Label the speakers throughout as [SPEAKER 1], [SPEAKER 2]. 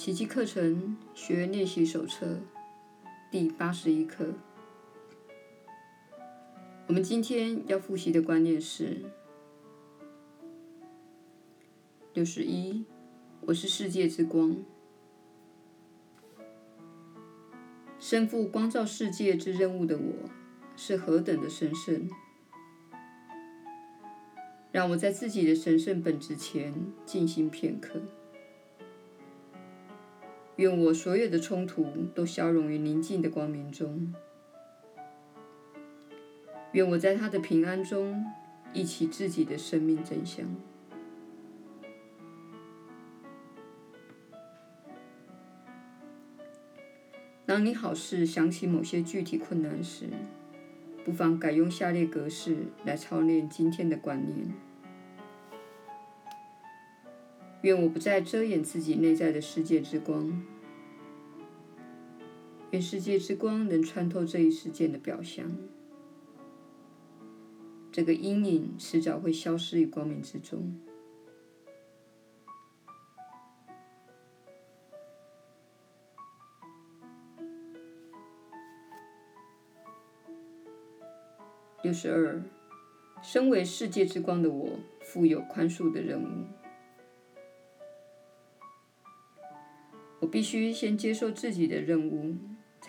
[SPEAKER 1] 奇迹课程学练习手册第八十一课。我们今天要复习的观念是：六十一，我是世界之光，身负光照世界之任务的我，是何等的神圣！让我在自己的神圣本质前静心片刻。愿我所有的冲突都消融于宁静的光明中。愿我在他的平安中忆起自己的生命真相。当你好似想起某些具体困难时，不妨改用下列格式来操练今天的观念。愿我不再遮掩自己内在的世界之光。愿世界之光能穿透这一事件的表象。这个阴影迟早会消失于光明之中。六十二，身为世界之光的我，负有宽恕的任务。我必须先接受自己的任务，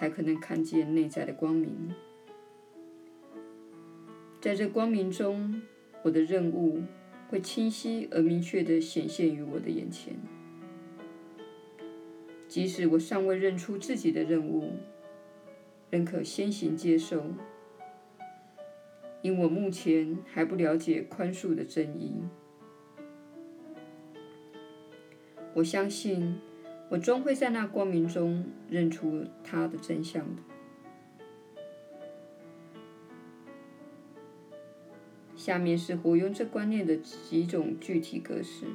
[SPEAKER 1] 才可能看见内在的光明。在这光明中，我的任务会清晰而明确地显现于我的眼前。即使我尚未认出自己的任务，仍可先行接受，因我目前还不了解宽恕的真义。我相信。我终会在那光明中认出它的真相的。下面是活用这观念的几种具体格式。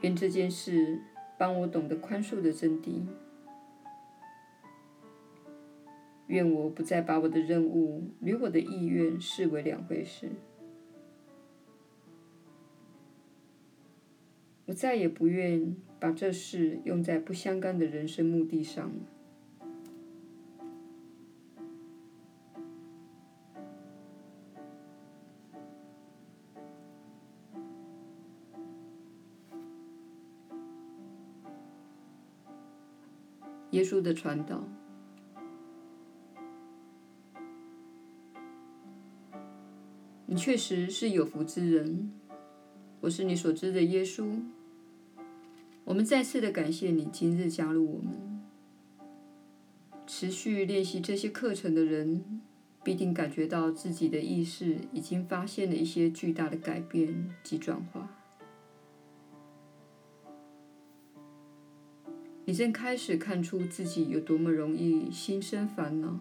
[SPEAKER 1] 愿这件事帮我懂得宽恕的真谛。愿我不再把我的任务与我的意愿视为两回事。我再也不愿把这事用在不相干的人生目的上了。耶稣的传道，你确实是有福之人。我是你所知的耶稣。我们再次的感谢你今日加入我们。持续练习这些课程的人，必定感觉到自己的意识已经发现了一些巨大的改变及转化。你正开始看出自己有多么容易心生烦恼。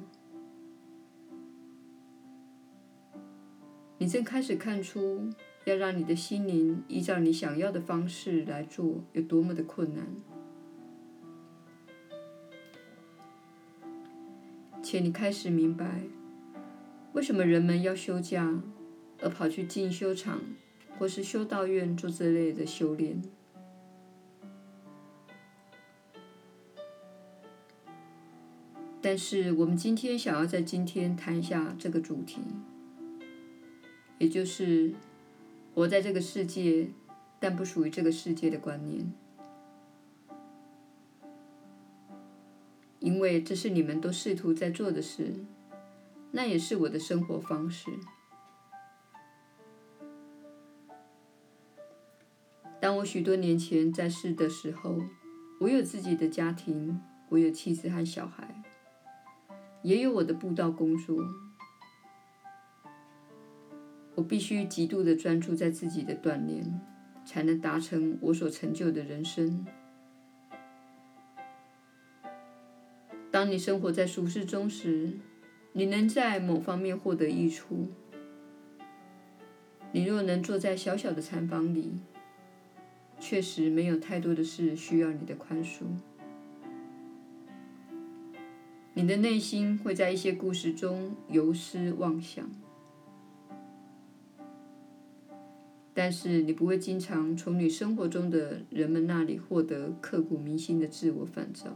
[SPEAKER 1] 你正开始看出。要让你的心灵依照你想要的方式来做，有多么的困难。且你开始明白，为什么人们要休假，而跑去进修场或是修道院做这类的修炼。但是，我们今天想要在今天谈一下这个主题，也就是。活在这个世界，但不属于这个世界的观念，因为这是你们都试图在做的事，那也是我的生活方式。当我许多年前在世的时候，我有自己的家庭，我有妻子和小孩，也有我的布道工作。我必须极度的专注在自己的锻炼，才能达成我所成就的人生。当你生活在俗世中时，你能在某方面获得益处。你若能坐在小小的禅房里，确实没有太多的事需要你的宽恕。你的内心会在一些故事中游思妄想。但是你不会经常从你生活中的人们那里获得刻骨铭心的自我反照。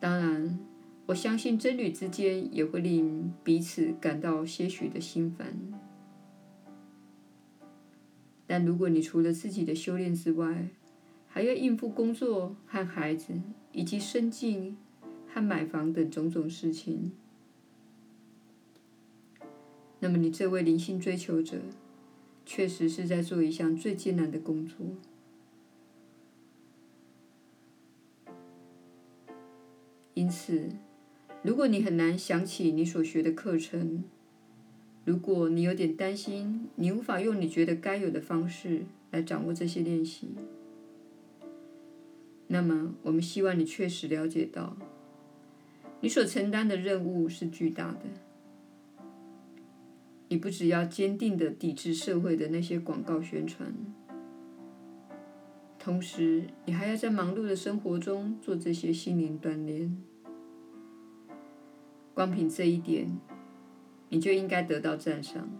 [SPEAKER 1] 当然，我相信真侣之间也会令彼此感到些许的心烦。但如果你除了自己的修炼之外，还要应付工作和孩子，以及生计和买房等种种事情，那么你这位灵性追求者，确实是在做一项最艰难的工作。因此，如果你很难想起你所学的课程，如果你有点担心你无法用你觉得该有的方式来掌握这些练习，那么我们希望你确实了解到，你所承担的任务是巨大的。你不只要坚定地抵制社会的那些广告宣传，同时你还要在忙碌的生活中做这些心灵锻炼。光凭这一点，你就应该得到赞赏。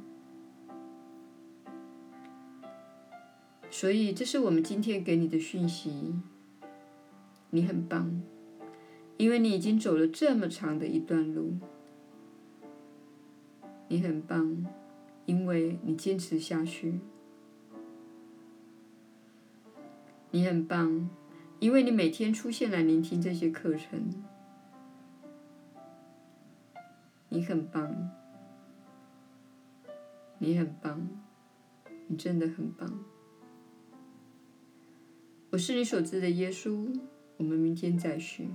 [SPEAKER 1] 所以，这是我们今天给你的讯息。你很棒，因为你已经走了这么长的一段路。你很棒，因为你坚持下去。你很棒，因为你每天出现来聆听这些课程。你很棒，你很棒，你真的很棒。我是你所知的耶稣，我们明天再续。